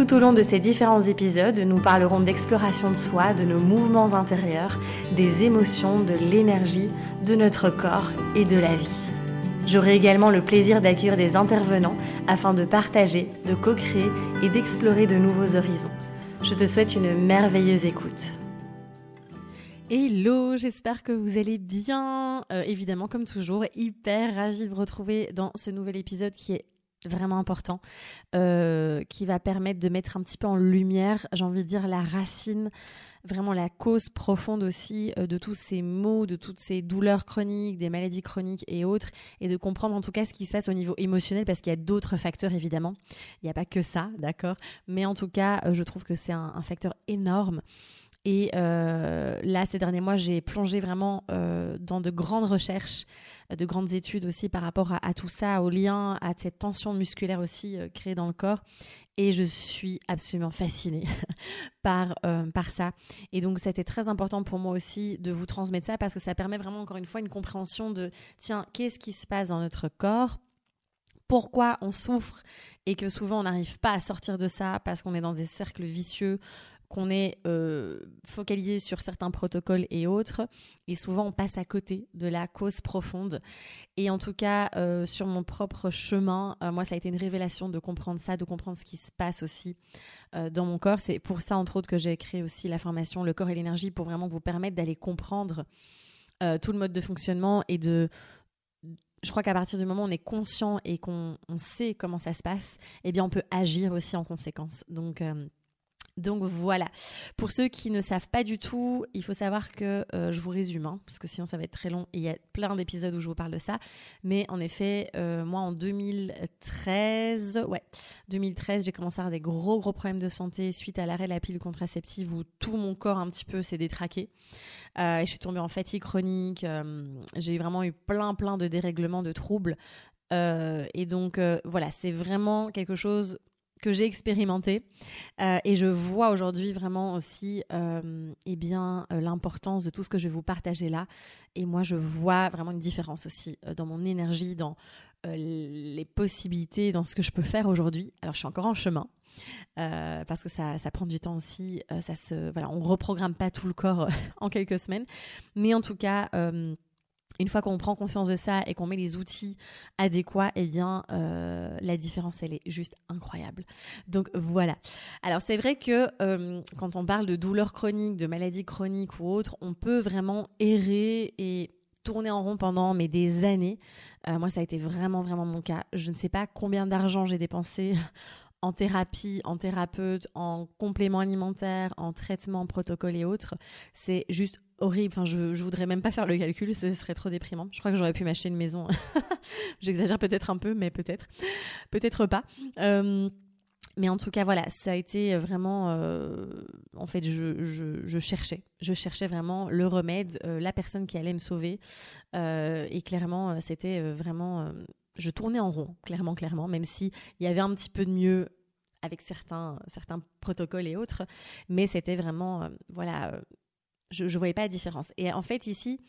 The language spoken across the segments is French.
Tout au long de ces différents épisodes, nous parlerons d'exploration de soi, de nos mouvements intérieurs, des émotions, de l'énergie, de notre corps et de la vie. J'aurai également le plaisir d'accueillir des intervenants afin de partager, de co-créer et d'explorer de nouveaux horizons. Je te souhaite une merveilleuse écoute. Hello, j'espère que vous allez bien. Euh, évidemment, comme toujours, hyper ravie de vous retrouver dans ce nouvel épisode qui est vraiment important, euh, qui va permettre de mettre un petit peu en lumière, j'ai envie de dire, la racine, vraiment la cause profonde aussi euh, de tous ces maux, de toutes ces douleurs chroniques, des maladies chroniques et autres, et de comprendre en tout cas ce qui se passe au niveau émotionnel, parce qu'il y a d'autres facteurs évidemment, il n'y a pas que ça, d'accord, mais en tout cas, euh, je trouve que c'est un, facteur énorme. Et là, ces derniers mois, j'ai plongé vraiment dans de grandes recherches de grandes études aussi par rapport à, tout ça, au lien, à cette tension musculaire aussi euh, créée dans le corps. Et je suis absolument fascinée par, euh, par ça. Et donc, c'était très important pour moi aussi de vous transmettre ça parce que ça permet vraiment, encore une fois, une compréhension de, tiens, qu'est-ce qui se passe dans notre corps? Pourquoi on souffre et que souvent on n'arrive pas à sortir de ça parce qu'on est dans des cercles vicieux qu'on est euh, focalisé sur certains protocoles et autres, et souvent on passe à côté de la cause profonde. Et en tout cas, euh, sur mon propre chemin, euh, moi, ça a été une révélation de comprendre ça, de comprendre ce qui se passe aussi dans mon corps. C'est pour ça, entre autres, que j'ai créé aussi la formation Le corps et l'énergie, pour vraiment vous permettre d'aller comprendre tout le mode de fonctionnement et de je crois qu'à partir du moment où on est conscient et qu'on sait comment ça se passe, eh bien, on peut agir aussi en conséquence. Donc, donc voilà. Pour ceux qui ne savent pas du tout, il faut savoir que euh, je vous résume, hein, parce que sinon ça va être très long et il y a plein d'épisodes où je vous parle de ça. Mais en effet, euh, moi en 2013, ouais, 2013, j'ai commencé à avoir des gros gros problèmes de santé suite à l'arrêt de la pilule contraceptive où tout mon corps un petit peu s'est détraqué. Euh, et je suis tombée en fatigue chronique. j'ai vraiment eu plein plein de dérèglements, de troubles. et donc voilà, c'est vraiment quelque chose que j'ai expérimenté. Euh, et je vois aujourd'hui vraiment aussi euh, eh bien euh, l'importance de tout ce que je vais vous partager là. Et moi je vois vraiment une différence aussi euh, dans mon énergie dans les possibilités dans ce que je peux faire aujourd'hui. Alors je suis encore en chemin parce que ça, ça, prend du temps aussi ça se voilà on reprogramme pas tout le corps en quelques semaines. Mais en tout cas une fois qu'on prend conscience de ça et qu'on met les outils adéquats, eh bien, euh, la différence, elle est juste incroyable. Donc voilà. Alors c'est vrai que euh, quand on parle de douleurs chroniques, de maladies chroniques ou autres, on peut vraiment errer et tourner en rond pendant mais des années. Euh, moi, ça a été vraiment, vraiment mon cas. Je ne sais pas combien d'argent j'ai dépensé en thérapie, en thérapeute, en complément alimentaire, en traitement, protocole et autres. C'est juste horrible. Enfin, je, je voudrais même pas faire le calcul, ce serait trop déprimant. Je crois que j'aurais pu m'acheter une maison. J'exagère peut-être un peu, mais peut-être, peut-être pas. Euh, mais en tout cas, voilà, ça a été vraiment. Euh, en fait, je, cherchais. Je cherchais vraiment le remède, euh, la personne qui allait me sauver. et clairement, c'était vraiment. je tournais en rond, clairement, clairement, même s'il y avait un petit peu de mieux avec certains, certains protocoles et autres. Mais c'était vraiment. voilà je ne voyais pas la différence. Et en fait, ici,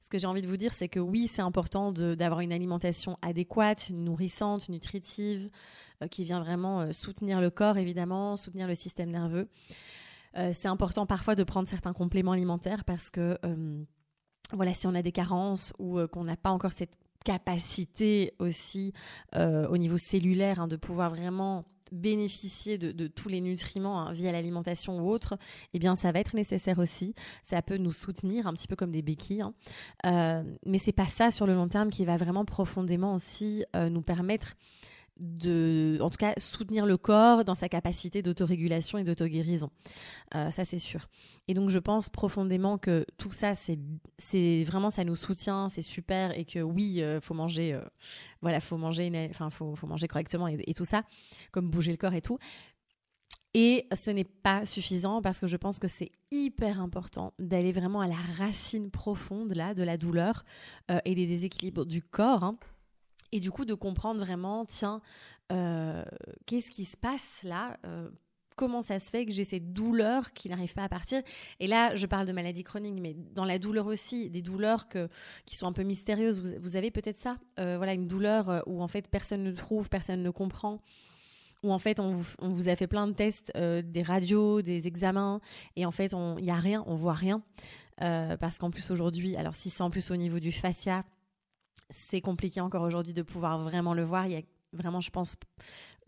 ce que j'ai envie de vous dire, c'est que oui, c'est important d'avoir une alimentation adéquate, nourrissante, nutritive, euh, qui vient vraiment euh, soutenir le corps, évidemment, soutenir le système nerveux. Euh, c'est important parfois de prendre certains compléments alimentaires parce que, voilà, si on a des carences ou qu'on n'a pas encore cette capacité aussi au niveau cellulaire hein, de pouvoir vraiment bénéficier de, tous les nutriments hein, via l'alimentation ou autre, eh bien ça va être nécessaire aussi. Ça peut nous soutenir un petit peu comme des béquilles, hein. euh, mais c'est pas ça sur le long terme qui va vraiment profondément aussi euh, nous permettre de, en tout cas, soutenir le corps dans sa capacité d'autorégulation et d'auto-guérison. Euh, ça, c'est sûr. Et donc, je pense profondément que tout ça, c'est, vraiment, ça nous soutient, c'est super, et que oui, euh, faut manger, euh, voilà, faut manger, enfin, faut manger correctement et, tout ça, comme bouger le corps et tout. Et ce n'est pas suffisant parce que je pense que c'est hyper important d'aller vraiment à la racine profonde là de la douleur euh, et des déséquilibres du corps. Hein. Et du coup de comprendre vraiment, tiens, euh, qu'est-ce qui se passe là euh, comment ça se fait que j'ai cette douleur qui n'arrive pas à partir. Et là, je parle de maladie chronique, mais dans la douleur aussi, des douleurs qui sont un peu mystérieuses. Vous, avez peut-être ça, voilà, une douleur où en fait personne ne trouve, personne ne comprend où en fait on, vous a fait plein de tests, euh, des radios, des examens, et en fait il n'y a rien, on voit rien. Euh, parce qu'en plus aujourd'hui, alors si c'est en plus au niveau du fascia, c'est compliqué encore aujourd'hui de pouvoir vraiment le voir. Il y a vraiment, je pense,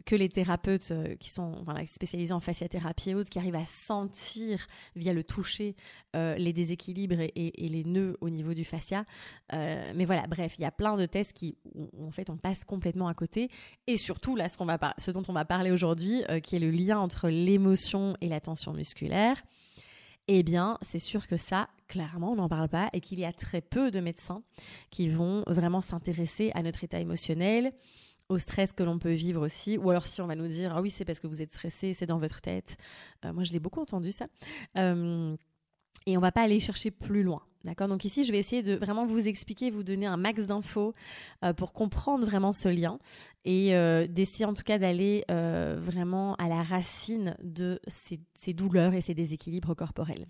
que les thérapeutes euh, qui sont spécialisés en fasciathérapie et autres, qui arrivent à sentir via le toucher euh, les déséquilibres et, les nœuds au niveau du fascia. Euh, mais voilà, bref, il y a plein de tests qui, en fait, on passe complètement à côté. Et surtout, là, ce dont on va parler aujourd'hui, qui est le lien entre l'émotion et la tension musculaire. Eh bien, c'est sûr que ça, clairement, on n'en parle pas et qu'il y a très peu de médecins qui vont vraiment s'intéresser à notre état émotionnel, au stress que l'on peut vivre aussi, ou alors si on va nous dire ah oui c'est parce que vous êtes stressé, c'est dans votre tête. Euh, moi je l'ai beaucoup entendu ça. Euh, et on va pas aller chercher plus loin. D'accord Donc ici, je vais essayer de vraiment vous expliquer, vous donner un max d'infos euh, pour comprendre vraiment ce lien et d'essayer en tout cas d'aller vraiment à la racine de ces, douleurs et ces déséquilibres corporels.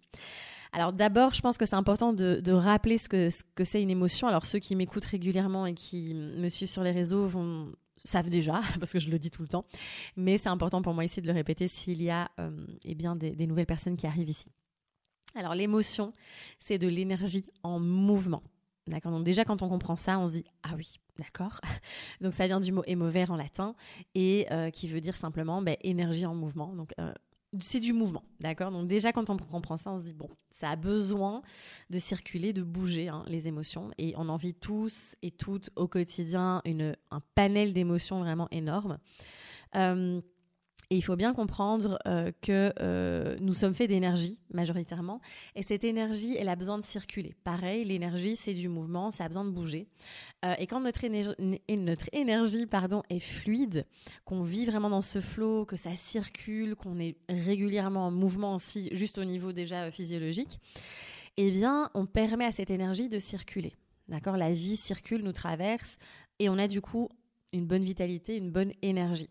Alors d'abord, je pense que c'est important de, rappeler ce que c'est une émotion. Alors ceux qui m'écoutent régulièrement et qui me suivent sur les réseaux savent déjà, parce que je le dis tout le temps, mais c'est important pour moi ici de le répéter s'il y a euh, eh bien des, nouvelles personnes qui arrivent ici. Alors l'émotion, c'est de l'énergie en mouvement. Donc déjà quand on comprend ça, on se dit ah oui, d'accord. Donc ça vient du mot émover en latin et euh, qui veut dire simplement ben, énergie en mouvement. Euh, c'est du mouvement, d'accord? Donc déjà quand on comprend ça, on se dit bon, ça a besoin de circuler, de bouger hein, les émotions, et on en vit tous et toutes au quotidien un panel d'émotions vraiment énorme. Euh, et il faut bien comprendre euh, que euh, nous sommes faits d'énergie majoritairement. Et cette énergie, elle a besoin de circuler. Pareil, l'énergie, c'est du mouvement, ça a besoin de bouger. Euh, et quand notre énergie, notre énergie pardon, est fluide, qu'on vit vraiment dans ce flot, que ça circule, qu'on est régulièrement en mouvement aussi, juste au niveau déjà physiologique, eh bien, on permet à cette énergie de circuler. D'accord? La vie circule, nous traverse, et on a du coup une bonne vitalité, une bonne énergie.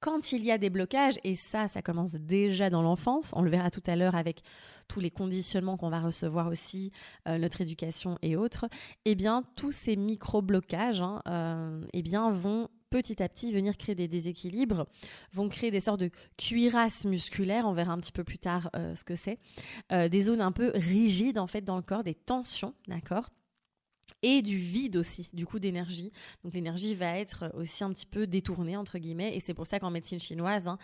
Quand il y a des blocages, et ça, ça commence déjà dans l'enfance, on le verra tout à l'heure avec tous les conditionnements qu'on va recevoir aussi, euh, notre éducation et autres, eh bien, tous ces micro-blocages, hein, euh, eh bien, vont petit à petit venir créer des déséquilibres, vont créer des sortes de cuirasses musculaires, on verra un petit peu plus tard euh, ce que c'est, des zones un peu rigides en fait dans le corps, des tensions, d'accord? Et du vide aussi, du coup d'énergie. Donc l'énergie va être aussi un petit peu détournée, entre guillemets, et c'est pour ça qu'en médecine chinoise, hein,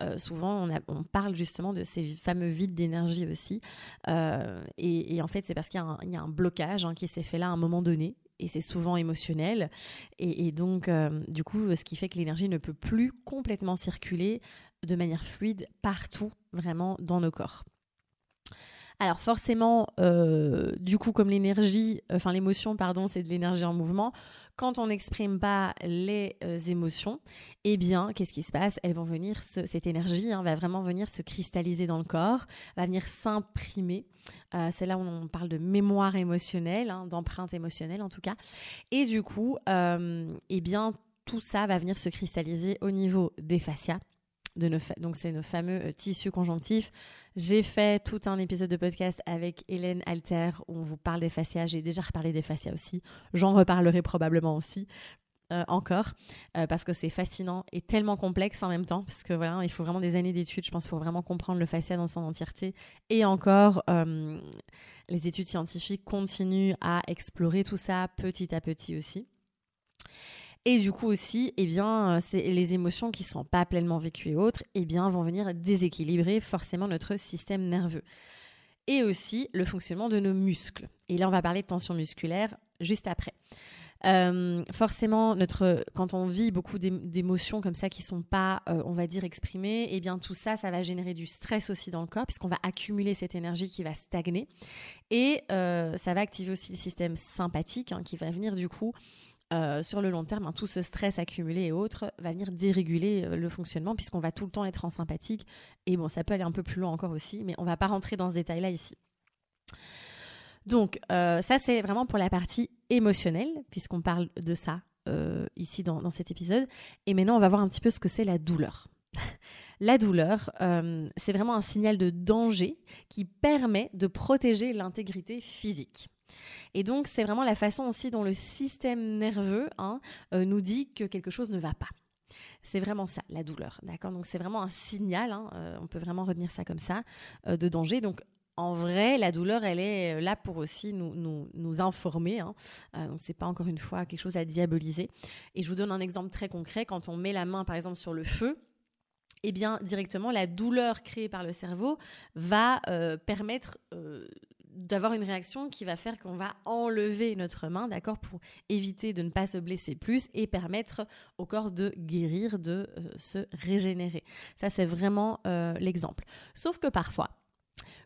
euh, souvent on, parle justement de ces fameux vides d'énergie aussi. Euh, et, en fait, c'est parce qu'il y, a un blocage hein, qui s'est fait là à un moment donné, et c'est souvent émotionnel. Et, donc, euh, du coup, ce qui fait que l'énergie ne peut plus complètement circuler de manière fluide partout, vraiment, dans nos corps. Alors forcément, euh, du coup, comme l'énergie, enfin l'émotion, pardon, c'est de l'énergie en mouvement. Quand on n'exprime pas les euh, émotions, eh bien, qu'est-ce qui se passe? Elles vont venir, cette énergie hein, va vraiment venir se cristalliser dans le corps, va venir s'imprimer. Euh, c'est là où on parle de mémoire émotionnelle, hein, d'empreinte émotionnelle en tout cas. Et du coup, eh bien, tout ça va venir se cristalliser au niveau des fascias donc c'est nos fameux euh, tissus conjonctifs. J'ai fait tout un épisode de podcast avec Hélène Alter où on vous parle des fascias. J'ai déjà reparlé des fascias aussi. J'en reparlerai probablement aussi. Euh, encore euh, parce que c'est fascinant et tellement complexe en même temps parce que voilà il faut vraiment des années d'études je pense pour vraiment comprendre le fascia dans son entièreté et encore les études scientifiques continuent à explorer tout ça petit à petit aussi et du coup aussi, eh bien, euh, les émotions qui sont pas pleinement vécues et autres, eh bien, vont venir déséquilibrer forcément notre système nerveux. Et aussi le fonctionnement de nos muscles. Et là, on va parler de tension musculaire juste après. Euh, forcément, notre, quand on vit beaucoup d'émotions comme ça qui sont pas, euh, on va dire, exprimées, eh bien tout ça, ça va générer du stress aussi dans le corps puisqu'on va accumuler cette énergie qui va stagner et ça va activer aussi le système sympathique hein, qui va venir du coup sur le long terme, hein, tout ce stress accumulé et autres va venir déréguler le fonctionnement puisqu'on va tout le temps être en sympathique. Et bon, ça peut aller un peu plus loin encore aussi, mais on va pas rentrer dans ce détail-là ici. Donc, ça, c'est vraiment pour la partie émotionnelle, puisqu'on parle de ça ici dans, dans, cet épisode. Et maintenant, on va voir un petit peu ce que c'est la douleur. La douleur, euh, c'est vraiment un signal de danger qui permet de protéger l'intégrité physique. Et donc, c'est vraiment la façon aussi dont le système nerveux hein, euh, nous dit que quelque chose ne va pas. C'est vraiment ça, la douleur. D'accord? Donc, c'est vraiment un signal, hein, euh, on peut vraiment retenir ça comme ça, de danger. Donc, en vrai, la douleur, elle est là pour aussi nous, nous, informer. Hein. donc, c'est pas encore une fois quelque chose à diaboliser. Et je vous donne un exemple très concret. Quand on met la main, par exemple, sur le feu, eh bien, directement, la douleur créée par le cerveau va euh, permettre euh, d'avoir une réaction qui va faire qu'on va enlever notre main, d'accord, pour éviter de ne pas se blesser plus et permettre au corps de guérir, de euh, se régénérer. Ça, c'est vraiment l'exemple. Sauf que parfois,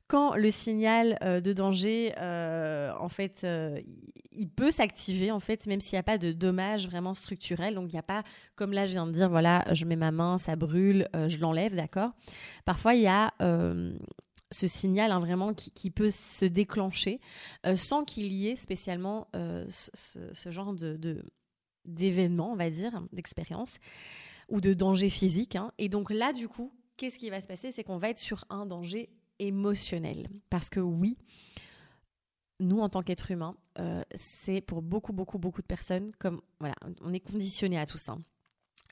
quand le signal euh, de danger, euh, en fait, euh, il peut s'activer, en fait, même s'il n'y a pas de dommage vraiment structurel. Donc, il n'y a pas, comme là, je viens de dire, voilà, je mets ma main, ça brûle, je l'enlève, d'accord Parfois, il y a ce signal hein, vraiment qui, peut se déclencher sans qu'il y ait spécialement ce, genre de, d'événement, on va dire, d'expérience ou de danger physique. Hein. Et donc là, du coup, qu'est-ce qui va se passer? C'est qu'on va être sur un danger émotionnel. Parce que oui, nous, en tant qu'êtres humains, euh, c'est pour beaucoup, beaucoup, beaucoup de personnes, comme voilà, on est conditionné à tout ça.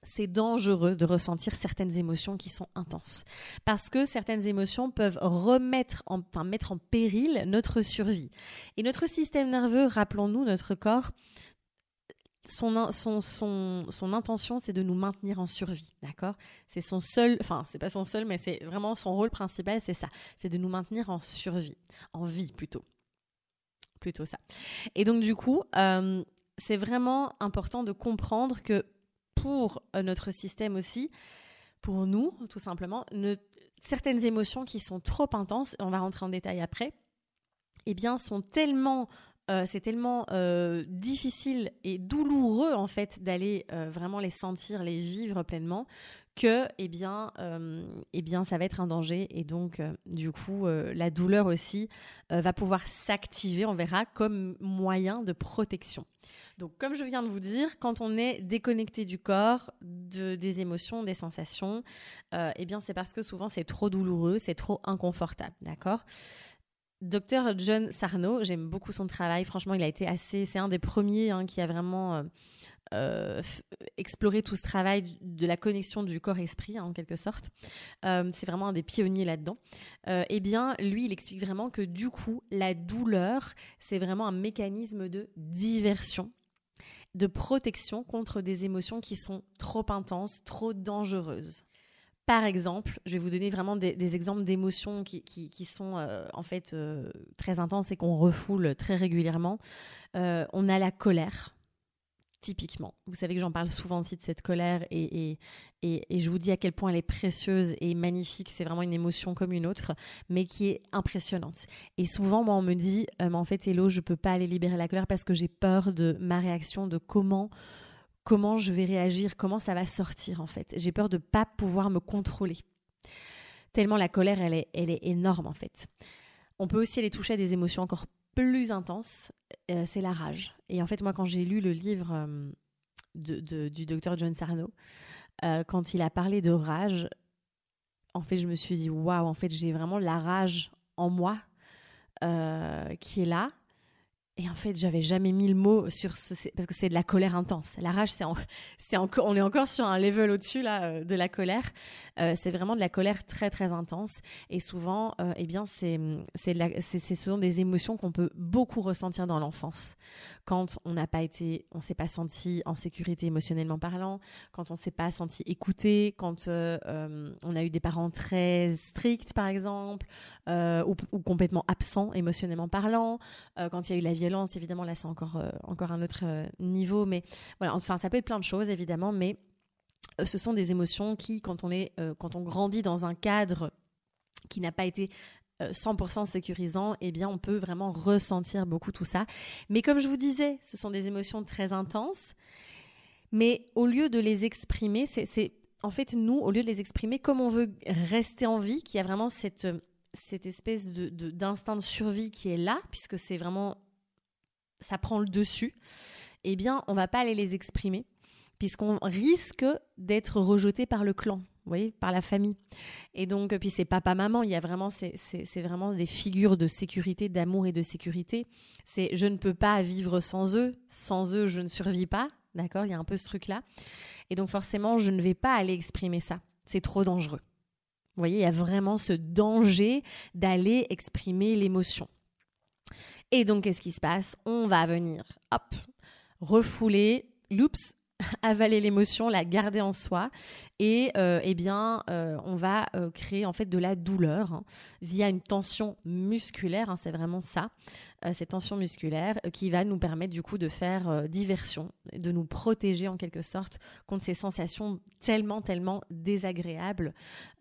C'est dangereux de ressentir certaines émotions qui sont intenses. Parce que certaines émotions peuvent remettre en, enfin, mettre en péril notre survie. Et notre système nerveux, rappelons-nous, notre corps, son, son, son, intention, c'est de nous maintenir en survie, d'accord? C'est son seul, enfin, c'est pas son seul, mais c'est vraiment son rôle principal, c'est ça, c'est de nous maintenir en survie, en vie plutôt. Plutôt ça. Et donc, du coup, euh, c'est vraiment important de comprendre que pour euh, notre système aussi, pour nous, tout simplement, certaines émotions qui sont trop intenses, on va rentrer en détail après, eh bien, sont tellement euh, c'est tellement euh, difficile et douloureux en fait d'aller vraiment les sentir, les vivre pleinement que eh bien, eh bien ça va être un danger et donc du coup la douleur aussi va pouvoir s'activer, on verra, comme moyen de protection. Donc comme je viens de vous dire, quand on est déconnecté du corps, de, des émotions, des sensations, eh bien c'est parce que souvent c'est trop douloureux, c'est trop inconfortable, d'accord? Docteur John Sarno, j'aime beaucoup son travail. Franchement, il a été assez. C'est un des premiers hein, qui a vraiment euh, euh, exploré tout ce travail de la connexion du corps-esprit, hein, en quelque sorte. Euh, c'est vraiment un des pionniers là-dedans. eh bien, lui, il explique vraiment que du coup, la douleur, c'est vraiment un mécanisme de diversion de protection contre des émotions qui sont trop intenses, trop dangereuses. Par exemple, je vais vous donner vraiment des, exemples d'émotions qui, sont euh, en fait euh, très intenses et qu'on refoule très régulièrement. Euh, on a la colère, typiquement. Vous savez que j'en parle souvent aussi de cette colère et, et, je vous dis à quel point elle est précieuse et magnifique. C'est vraiment une émotion comme une autre, mais qui est impressionnante. Et souvent, moi, on me dit, en fait, Hello, je peux pas aller libérer la colère parce que j'ai peur de ma réaction, de comment comment je vais réagir, comment ça va sortir en fait. J'ai peur de ne pas pouvoir me contrôler. Tellement la colère, elle est, elle est énorme en fait. On peut aussi aller toucher à des émotions encore plus intenses, euh, c'est la rage. Et en fait, moi, quand j'ai lu le livre euh, de, du docteur John Sarno, euh, quand il a parlé de rage, en fait, je me suis dit, waouh, en fait, j'ai vraiment la rage en moi qui est là et en fait, j'avais jamais mis le mot sur ce parce que c'est de la colère intense. La rage, c'est on est encore sur un level au-dessus là euh, de la colère. Euh, c'est vraiment de la colère très très intense et souvent, euh, eh bien, c'est ce sont des émotions qu'on peut beaucoup ressentir dans l'enfance quand on n'a pas été, on s'est pas senti en sécurité émotionnellement parlant, quand on s'est pas senti écouté, quand on a eu des parents très stricts par exemple ou, complètement absents émotionnellement parlant, quand il y a eu la violence, évidemment, là, c'est encore, euh, encore un autre euh, niveau. Mais voilà, enfin, ça peut être plein de choses, évidemment, mais euh, ce sont des émotions qui, quand on, est, quand on grandit dans un cadre qui n'a pas été 100% sécurisant, eh bien, on peut vraiment ressentir beaucoup tout ça. Mais comme je vous disais, ce sont des émotions très intenses. Mais au lieu de les exprimer, c'est en fait nous, au lieu de les exprimer, comme on veut rester en vie, qu'il y a vraiment cette, cette espèce d'instinct de, de survie qui est là, puisque c'est vraiment ça prend le dessus, eh bien, on va pas aller les exprimer puisqu'on risque d'être rejeté par le clan, vous voyez, par la famille. Et donc, puis c'est papa, maman, il y a vraiment, c'est vraiment des figures de sécurité, d'amour et de sécurité. C'est je ne peux pas vivre sans eux, sans eux, je ne survis pas, d'accord Il y a un peu ce truc-là. Et donc, forcément, je ne vais pas aller exprimer ça. C'est trop dangereux. Vous voyez, il y a vraiment ce danger d'aller exprimer l'émotion. Et donc, qu'est-ce qui se passe? On va venir, hop, refouler, loups, avaler l'émotion, la garder en soi, et euh, eh bien, euh, on va euh, créer en fait de la douleur hein, via une tension musculaire. Hein, c'est vraiment ça, cette tension musculaire qui va nous permettre du coup de faire diversion, de nous protéger en quelque sorte contre ces sensations tellement tellement désagréables.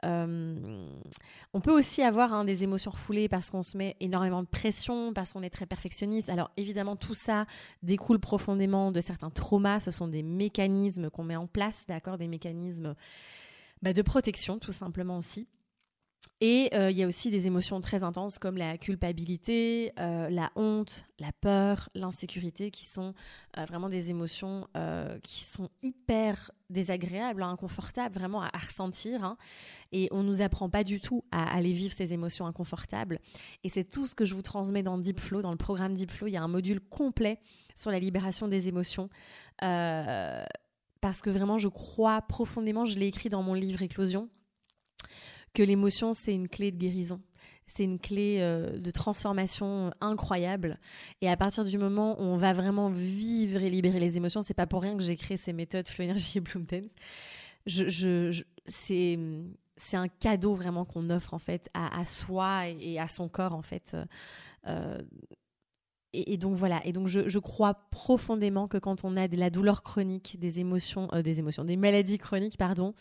on peut aussi avoir hein, des émotions refoulées parce qu'on se met énormément de pression, parce qu'on est très perfectionniste. Alors évidemment, tout ça découle profondément de certains traumas. Ce sont des mécanismes qu'on met en place, d'accord, des mécanismes bah, de protection tout simplement aussi. Et euh, il y a aussi des émotions très intenses comme la culpabilité, euh, la honte, la peur, l'insécurité, qui sont euh, vraiment des émotions qui sont hyper désagréables, inconfortables, vraiment à, ressentir. Hein. Et on nous apprend pas du tout à aller vivre ces émotions inconfortables. Et c'est tout ce que je vous transmets dans Deep Flow, dans le programme Deep Flow. Il y a un module complet sur la libération des émotions parce que vraiment je crois profondément, je l'ai écrit dans mon livre Éclosion, que l'émotion c'est une clé de guérison. C'est une clé euh, de transformation incroyable. Et à partir du moment où on va vraiment vivre et libérer les émotions, c'est pas pour rien que j'ai créé ces méthodes Flow Energy et Bloom Dance. C'est un cadeau vraiment qu'on offre en fait à, soi et, à son corps en fait. Euh, et, donc voilà, et donc je, crois profondément que quand on a de la douleur chronique, des émotions, euh, des émotions, des maladies chroniques, pardon,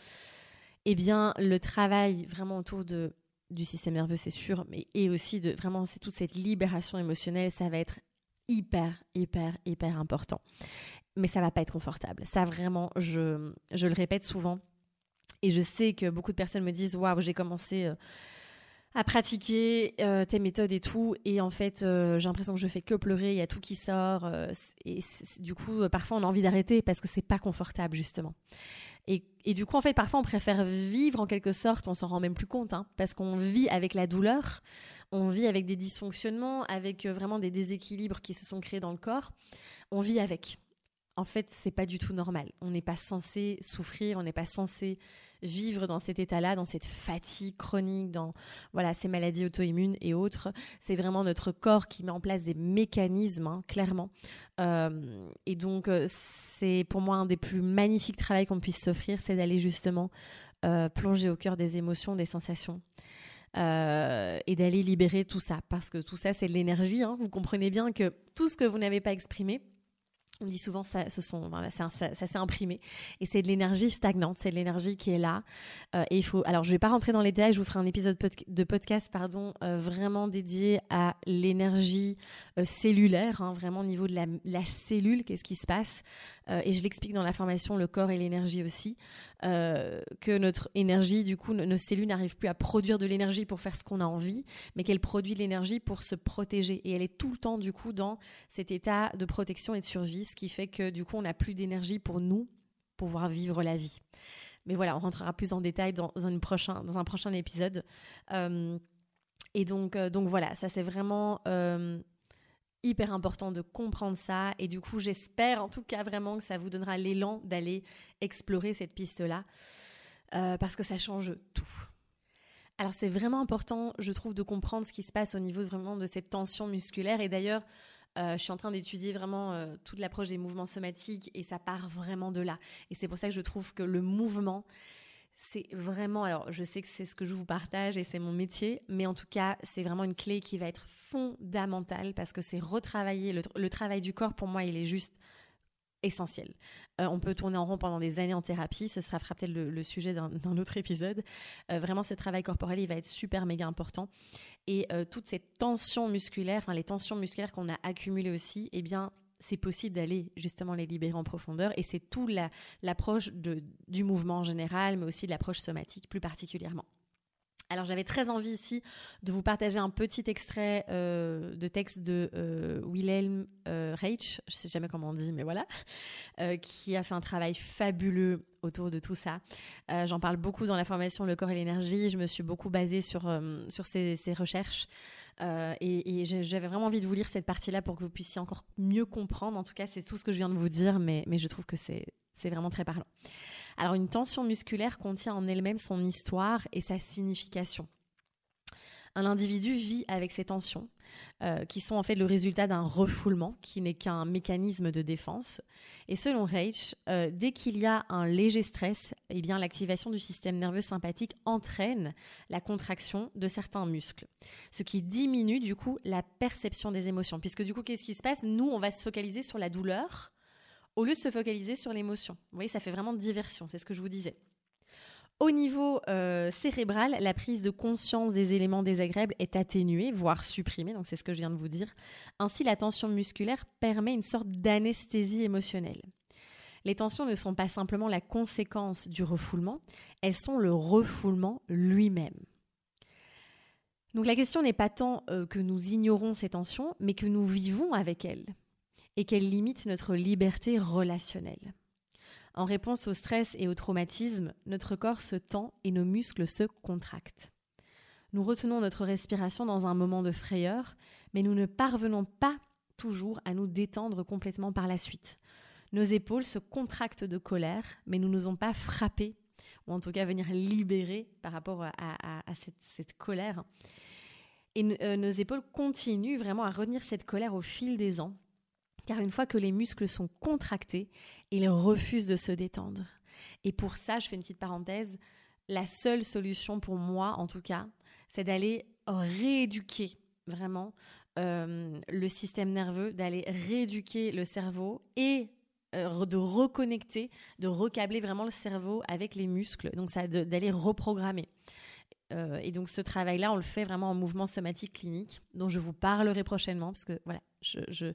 eh bien le travail vraiment autour de du système nerveux, c'est sûr, mais et aussi de vraiment toute cette libération émotionnelle, ça va être hyper, hyper, hyper important. Mais ça va pas être confortable. Ça vraiment, je, je le répète souvent, et je sais que beaucoup de personnes me disent waouh, j'ai commencé. Euh, à pratiquer euh, tes méthodes et tout. Et en fait, euh, j'ai l'impression que je fais que pleurer, il y a tout qui sort. Euh, et du coup, parfois, on a envie d'arrêter parce que c'est pas confortable, justement. Et, et, du coup, en fait, parfois, on préfère vivre en quelque sorte, on s'en rend même plus compte, hein, parce qu'on vit avec la douleur, on vit avec des dysfonctionnements, avec vraiment des déséquilibres qui se sont créés dans le corps. On vit avec. En fait, c'est pas du tout normal. On n'est pas censé souffrir, on n'est pas censé vivre dans cet état-là, dans cette fatigue chronique, dans voilà ces maladies auto-immunes et autres. C'est vraiment notre corps qui met en place des mécanismes, hein, clairement. Euh, et donc, euh, c'est pour moi un des plus magnifiques travaux qu'on puisse s'offrir, c'est d'aller justement euh, plonger au cœur des émotions, des sensations. et d'aller libérer tout ça, parce que tout ça, c'est de l'énergie. Hein. Vous comprenez bien que tout ce que vous n'avez pas exprimé, on dit souvent ça, ça, s'est imprimé et c'est de l'énergie stagnante, c'est de l'énergie qui est là. Euh, et il faut, alors je vais pas rentrer dans les détails, je vous ferai un épisode de podcast, pardon, euh, vraiment dédié à l'énergie euh, cellulaire, hein, vraiment au niveau de la cellule, qu'est-ce qui se passe. Et je l'explique dans la formation, le corps et l'énergie aussi, que notre énergie, du coup, nos cellules n'arrivent plus à produire de l'énergie pour faire ce qu'on a envie, mais qu'elle produit de l'énergie pour se protéger. Et elle est tout le temps, du coup, dans cet état de protection et de survie ce qui fait que du coup, on n'a plus d'énergie pour nous pouvoir vivre la vie. Mais voilà, on rentrera plus en détail dans, un, prochain, dans un prochain épisode. Euh, et donc, euh, donc voilà, ça c'est vraiment euh, hyper important de comprendre ça. Et du coup, j'espère en tout cas vraiment que ça vous donnera l'élan d'aller explorer cette piste-là. parce que ça change tout. Alors c'est vraiment important, je trouve, de comprendre ce qui se passe au niveau vraiment de cette tension musculaire. Et d'ailleurs, euh, je suis en train d'étudier vraiment euh, toute l'approche des mouvements somatiques et ça part vraiment de là. Et c'est pour ça que je trouve que le mouvement, c'est vraiment, alors je sais que c'est ce que je vous partage et c'est mon métier, mais en tout cas, c'est vraiment une clé qui va être fondamentale parce que c'est retravailler, le, travail du corps pour moi, il est juste essentiel. Euh, on peut tourner en rond pendant des années en thérapie, ce sera peut-être le, sujet d'un autre épisode. Euh, vraiment, ce travail corporel, il va être super méga important. Et euh, toutes ces tensions musculaires, enfin les tensions musculaires qu'on a accumulées aussi, eh bien, c'est possible d'aller justement les libérer en profondeur. Et c'est tout l'approche du mouvement en général, mais aussi de l'approche somatique plus particulièrement. Alors j'avais très envie ici de vous partager un petit extrait euh, de texte de euh, Wilhelm euh, Reich, je sais jamais comment on dit, mais voilà, qui a fait un travail fabuleux autour de tout ça. J'en parle beaucoup dans la formation Le corps et l'énergie. Je me suis beaucoup basée sur, sur ces, recherches. Et, j'avais vraiment envie de vous lire cette partie-là pour que vous puissiez encore mieux comprendre. En tout cas, c'est tout ce que je viens de vous dire, mais, mais je trouve que c'est vraiment très parlant. Alors une tension musculaire contient en elle-même son histoire et sa signification. Un individu vit avec ces tensions, euh, qui sont en fait le résultat d'un refoulement, qui n'est qu'un mécanisme de défense. Et selon Reich, euh, dès qu'il y a un léger stress, eh bien l'activation du système nerveux sympathique entraîne la contraction de certains muscles, ce qui diminue du coup la perception des émotions. Puisque du coup, qu'est-ce qui se passe? Nous, on va se focaliser sur la douleur au lieu de se focaliser sur l'émotion. Vous voyez, ça fait vraiment diversion, c'est ce que je vous disais. Au niveau euh, cérébral, la prise de conscience des éléments désagréables est atténuée, voire supprimée, donc c'est ce que je viens de vous dire. Ainsi, la tension musculaire permet une sorte d'anesthésie émotionnelle. Les tensions ne sont pas simplement la conséquence du refoulement, elles sont le refoulement lui-même. Donc la question n'est pas tant euh, que nous ignorons ces tensions, mais que nous vivons avec elles et qu'elle limite notre liberté relationnelle. En réponse au stress et au traumatisme, notre corps se tend et nos muscles se contractent. Nous retenons notre respiration dans un moment de frayeur, mais nous ne parvenons pas toujours à nous détendre complètement par la suite. Nos épaules se contractent de colère, mais nous n'osons pas frapper, ou en tout cas venir libérer par rapport à, cette, colère. Et euh, nos épaules continuent vraiment à retenir cette colère au fil des ans, car une fois que les muscles sont contractés, ils refusent de se détendre. Et pour ça, je fais une petite parenthèse, la seule solution pour moi, en tout cas, c'est d'aller rééduquer vraiment euh, le système nerveux, d'aller rééduquer le cerveau et euh, de reconnecter, de recabler vraiment le cerveau avec les muscles. Donc, d'aller reprogrammer. Euh, et donc ce travail-là, on le fait vraiment en mouvement somatique clinique, dont je vous parlerai prochainement, parce que voilà, je,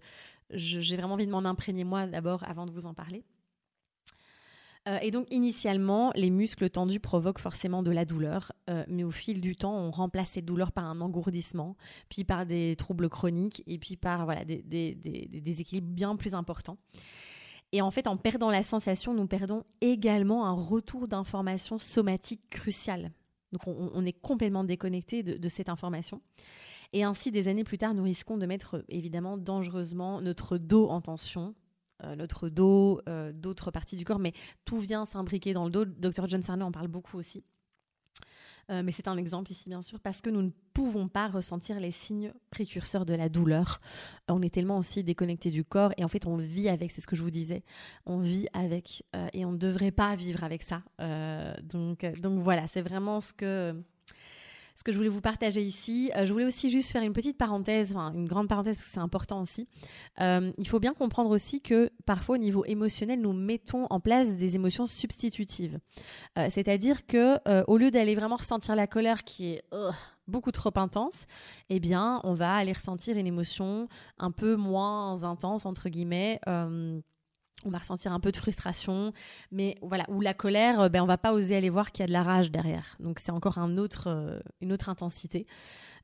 j'ai vraiment envie de m'en imprégner moi d'abord avant de vous en parler. Euh, et donc initialement, les muscles tendus provoquent forcément de la douleur, euh, mais au fil du temps, on remplace cette douleur par un engourdissement, puis par des troubles chroniques, et puis par voilà, des, des, déséquilibres bien plus importants. Et en fait, en perdant la sensation, nous perdons également un retour d'information somatique crucial. Donc on, est complètement déconnecté de cette information. Et ainsi, des années plus tard, nous risquons de mettre évidemment dangereusement notre dos en tension, euh, notre dos, euh, d'autres parties du corps, mais tout vient s'imbriquer dans le dos. Dr. John Sarney en parle beaucoup aussi. Euh, mais c'est un exemple ici, bien sûr, parce que nous ne pouvons pas ressentir les signes précurseurs de la douleur. On est tellement aussi déconnecté du corps et en fait, on vit avec, c'est ce que je vous disais, on vit avec et on ne devrait pas vivre avec ça. donc, donc voilà, c'est vraiment ce que ce que je voulais vous partager ici. Euh, je voulais aussi juste faire une petite parenthèse, enfin une grande parenthèse parce que c'est important aussi. Euh, il faut bien comprendre aussi que parfois au niveau émotionnel, nous mettons en place des émotions substitutives. Euh, c'est-à-dire que au lieu d'aller vraiment ressentir la colère qui est beaucoup trop intense, eh bien, on va aller ressentir une émotion un peu moins intense entre guillemets on va ressentir un peu de frustration, mais voilà, ou la colère, euh, ben on va pas oser aller voir qu'il y a de la rage derrière. Donc c'est encore euh, une autre intensité.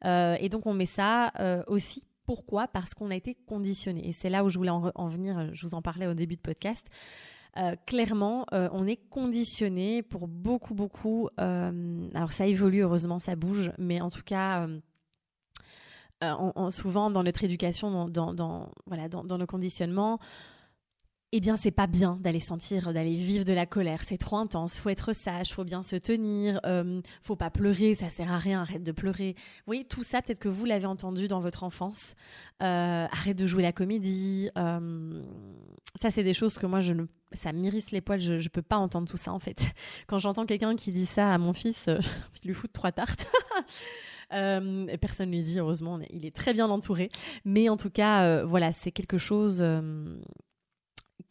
Euh, et donc on met ça aussi. Pourquoi? Parce qu'on a été conditionné. Et c'est là où je voulais en, venir. Je vous en parlais au début de podcast. clairement, on est conditionné pour beaucoup, beaucoup. alors ça évolue, heureusement, ça bouge, mais en tout cas. souvent dans notre éducation, dans, voilà, dans, dans, le conditionnement, eh bien, c'est pas bien d'aller sentir, d'aller vivre de la colère. C'est trop intense. Faut être sage, faut bien se tenir, euh, faut pas pleurer, ça sert à rien. Arrête de pleurer. Vous voyez, tout ça, peut-être que vous l'avez entendu dans votre enfance. Euh, arrête de jouer la comédie. Euh, ça, c'est des choses que moi, je ne, ça m'irrisse les poils. Je, je peux pas entendre tout ça en fait. Quand j'entends quelqu'un qui dit ça à mon fils, je lui fout trois tartes. Euh, personne lui dit, heureusement, il est très bien entouré. Mais en tout cas, voilà, c'est quelque chose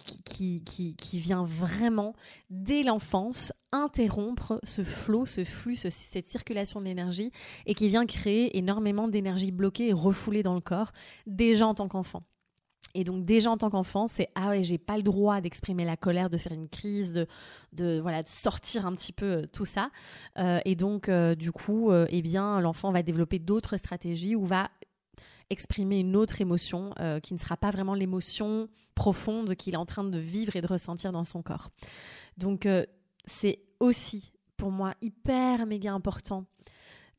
qui, qui, qui, vient vraiment, dès l'enfance, interrompre ce flot, ce flux, cette circulation de l'énergie, et qui vient créer énormément d'énergie bloquée et refoulée dans le corps, déjà en tant qu'enfant. Et donc déjà en tant qu'enfant, c'est ah ouais, j'ai pas le droit d'exprimer la colère, de faire une crise, de, de voilà, de sortir un petit peu euh, tout ça. Euh, et donc euh, du coup, eh bien l'enfant va développer d'autres stratégies ou va exprimer une autre émotion qui ne sera pas vraiment l'émotion profonde qu'il est en train de vivre et de ressentir dans son corps. Donc c'est aussi pour moi hyper méga important.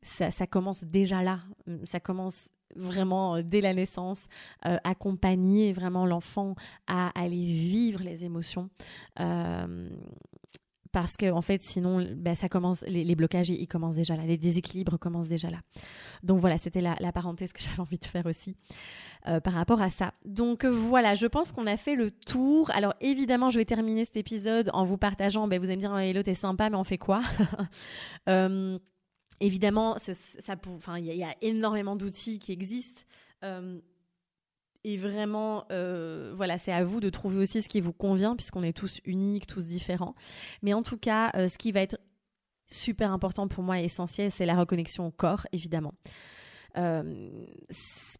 Ça, ça commence déjà là. Ça commence vraiment euh, dès la naissance, euh, accompagner vraiment l'enfant à aller vivre les émotions. Euh, parce que en fait, sinon, ben, ça commence, les, blocages, ils, commencent déjà là, les déséquilibres commencent déjà là. Donc voilà, c'était la, parenthèse que j'avais envie de faire aussi par rapport à ça. Donc voilà, je pense qu'on a fait le tour. Alors évidemment, je vais terminer cet épisode en vous partageant. Ben, vous allez me dire, Hello, t'es sympa, mais on fait quoi? Évidemment, il y, a énormément d'outils qui existent. Euh, et vraiment, euh, voilà, c'est à vous de trouver aussi ce qui vous convient, puisqu'on est tous uniques, tous différents. Mais en tout cas, euh, ce qui va être super important pour moi et essentiel, c'est la reconnexion au corps, évidemment.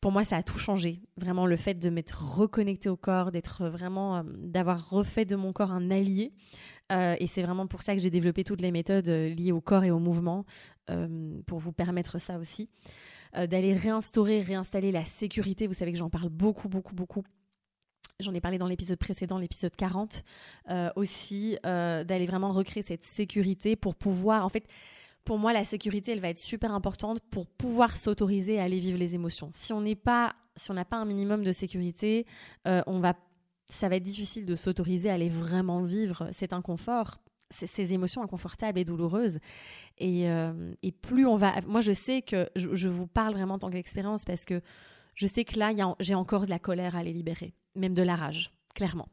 pour moi, ça a tout changé. Vraiment, le fait de m'être reconnecté au corps, d'être vraiment, d'avoir refait de mon corps un allié, euh, et c'est vraiment pour ça que j'ai développé toutes les méthodes euh, liées au corps et au mouvement, euh, pour vous permettre ça aussi. D'aller réinstaurer, réinstaller la sécurité. Vous savez que j'en parle beaucoup, beaucoup, beaucoup. J'en ai parlé dans l'épisode précédent, l'épisode 40, aussi, d'aller vraiment recréer cette sécurité pour pouvoir, en fait, pour moi, la sécurité, elle va être super importante pour pouvoir s'autoriser à aller vivre les émotions. Si on n'est pas, si on n'a pas un minimum de sécurité, on va ça va être difficile de s'autoriser à aller vraiment vivre cet inconfort, ces, émotions inconfortables et douloureuses. Euh, et, plus on va... Moi, je sais que je, vous parle vraiment en tant qu'expérience parce que je sais que là, j'ai encore de la colère à les libérer, même de la rage, clairement.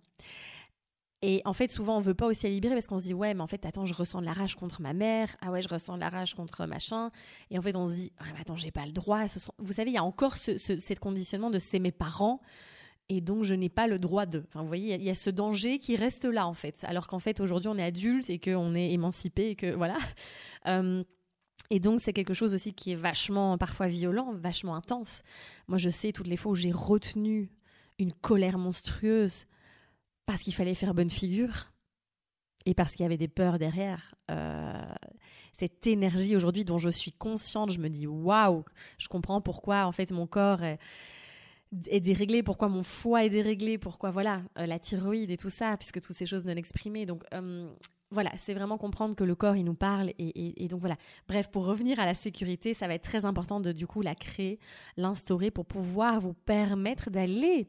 Et en fait, souvent, on veut pas aussi la libérer parce qu'on se dit, ouais, mais en fait, attends, je ressens de la rage contre ma mère. Ah ouais, je ressens de la rage contre machin. Et en fait, on se dit, ah, mais attends, j'ai pas le droit. Vous savez, il y a encore ce, ce, conditionnement de c'est mes parents et donc je n'ai pas le droit de. Enfin, vous voyez, il y, a ce danger qui reste là en fait, alors qu'en fait aujourd'hui on est adulte et qu'on est émancipé et que voilà. Euh, et donc c'est quelque chose aussi qui est vachement parfois violent, vachement intense. Moi je sais toutes les fois où j'ai retenu une colère monstrueuse parce qu'il fallait faire bonne figure et parce qu'il y avait des peurs derrière. Euh, cette énergie aujourd'hui dont je suis consciente, je me dis waouh, je comprends pourquoi en fait mon corps est est déréglé, pourquoi mon foie est déréglé, pourquoi voilà euh, la thyroïde et tout ça, puisque toutes ces choses non exprimées. Donc euh, voilà, c'est vraiment comprendre que le corps il nous parle et, donc voilà. Bref, pour revenir à la sécurité, ça va être très important de du coup la créer, l'instaurer pour pouvoir vous permettre d'aller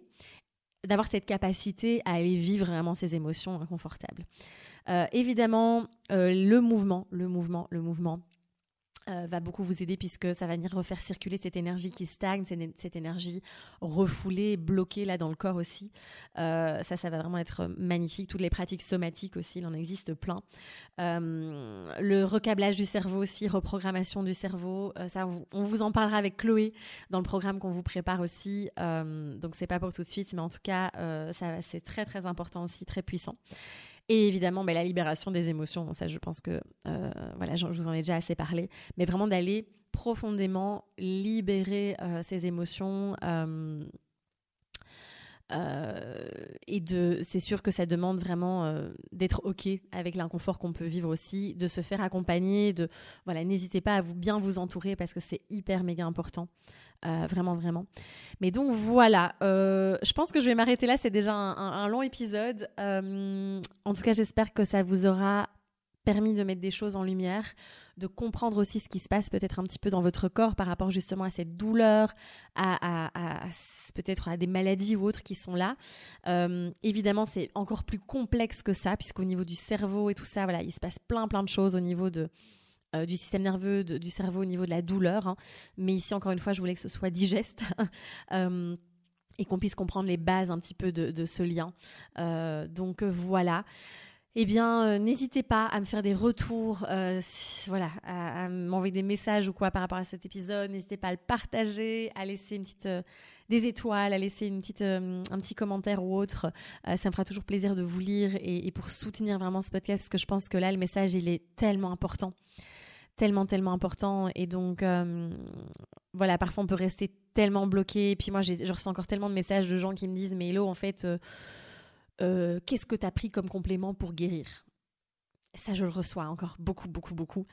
d'avoir cette capacité à aller vivre vraiment ces émotions inconfortables. Euh, évidemment, le mouvement, le mouvement, le mouvement euh, va beaucoup vous aider puisque ça va venir refaire circuler cette énergie qui stagne, cette, énergie refoulée, bloquée là dans le corps aussi. Euh, ça, ça va vraiment être magnifique. Toutes les pratiques somatiques aussi, il en existe plein. Euh, le recablage du cerveau aussi, reprogrammation du cerveau, ça, on vous en parlera avec Chloé dans le programme qu'on vous prépare aussi. donc c'est pas pour tout de suite, mais en tout cas, ça, c'est très très important aussi, très puissant. Et évidemment, mais la libération des émotions. Ça, je pense que, euh, voilà, je, vous en ai déjà assez parlé. Mais vraiment d'aller profondément libérer euh, ces émotions. Euh, et de, c'est sûr que ça demande vraiment d'être ok avec l'inconfort qu'on peut vivre aussi, de se faire accompagner, de voilà, n'hésitez pas à vous bien vous entourer parce que c'est hyper méga important. Euh, vraiment, vraiment. Mais donc voilà, euh, je pense que je vais m'arrêter là. C'est déjà un, long épisode. Euh, en tout cas, j'espère que ça vous aura permis de mettre des choses en lumière, de comprendre aussi ce qui se passe peut-être un petit peu dans votre corps par rapport justement à cette douleur, à, peut-être à des maladies ou autres qui sont là. évidemment, c'est encore plus complexe que ça, puisqu'au niveau du cerveau et tout ça, voilà, il se passe plein plein de choses au niveau de euh, du système nerveux, du cerveau au niveau de la douleur. Hein. Mais ici, encore une fois, je voulais que ce soit digeste. Euh, et qu'on puisse comprendre les bases un petit peu de, ce lien. Euh, donc voilà. eh bien, n'hésitez pas à me faire des retours, voilà, à, m'envoyer des messages ou quoi par rapport à cet épisode. N'hésitez pas à le partager, à laisser une petite, des étoiles, à laisser une petite, un petit commentaire ou autre. ça me fera toujours plaisir de vous lire et, et, pour soutenir vraiment ce podcast parce que je pense que là, le message, il est tellement important, tellement, tellement important. Et donc, voilà, parfois on peut rester tellement bloqué. Et puis moi, je reçois encore tellement de messages de gens qui me disent, mais Hello, en fait euh, qu'est-ce que tu as pris comme complément pour guérir? Ça, je le reçois encore beaucoup, beaucoup, beaucoup.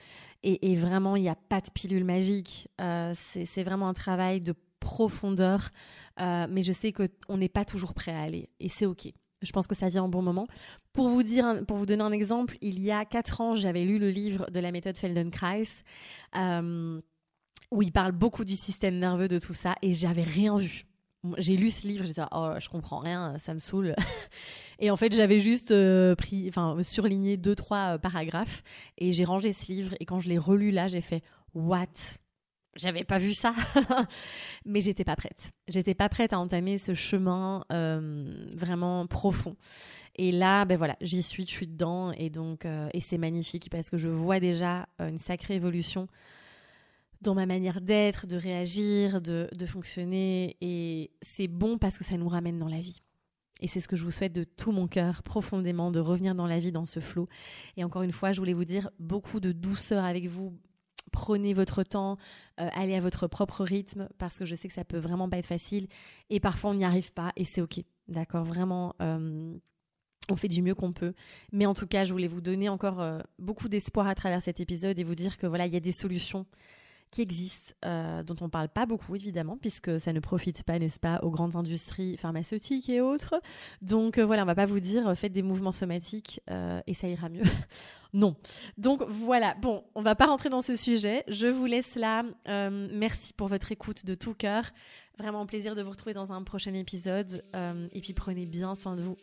Et, vraiment, il n'y a pas de pilule magique. Euh, c'est vraiment un travail de profondeur. Euh, mais je sais qu'on n'est pas toujours prêt à aller. Et c'est OK. Je pense que ça vient en bon moment. Pour vous, dire, pour vous donner un exemple, il y a quatre ans, j'avais lu le livre de la méthode Feldenkrais. où il parle beaucoup du système nerveux, de tout ça, et j'avais rien vu j'ai lu ce livre, j'étais oh je comprends rien, ça me saoule. et en fait j'avais juste euh, pris, enfin surligné deux trois euh, paragraphes et j'ai rangé ce livre et quand je l'ai relu là j'ai fait what? J'avais pas vu ça, mais j'étais pas prête. J'étais pas prête à entamer ce chemin euh, vraiment profond. Et là, ben voilà, j'y suis, je suis dedans, et donc et c'est magnifique parce que je vois déjà une sacrée évolution dans ma manière d'être, de réagir, de, fonctionner. Et c'est bon parce que ça nous ramène dans la vie. Et c'est ce que je vous souhaite de tout mon cœur, profondément, de revenir dans la vie, dans ce flot. Et encore une fois, je voulais vous dire beaucoup de douceur avec vous. Prenez votre temps, euh, allez à votre propre rythme, parce que je sais que ça peut vraiment pas être facile. Et parfois, on n'y arrive pas, et c'est OK. D'accord? Vraiment, euh, on fait du mieux qu'on peut. Mais en tout cas, je voulais vous donner encore euh, beaucoup d'espoir à travers cet épisode et vous dire que voilà, il y a des solutions qui existent, euh, dont on parle pas beaucoup évidemment, puisque ça ne profite pas, n'est-ce pas, aux grandes industries pharmaceutiques et autres. Donc euh, voilà, on va pas vous dire euh, faites des mouvements somatiques et ça ira mieux. non. Donc voilà, bon, on va pas rentrer dans ce sujet. Je vous laisse là. merci pour votre écoute de tout cœur. Vraiment plaisir de vous retrouver dans un prochain épisode. et puis prenez bien soin de vous.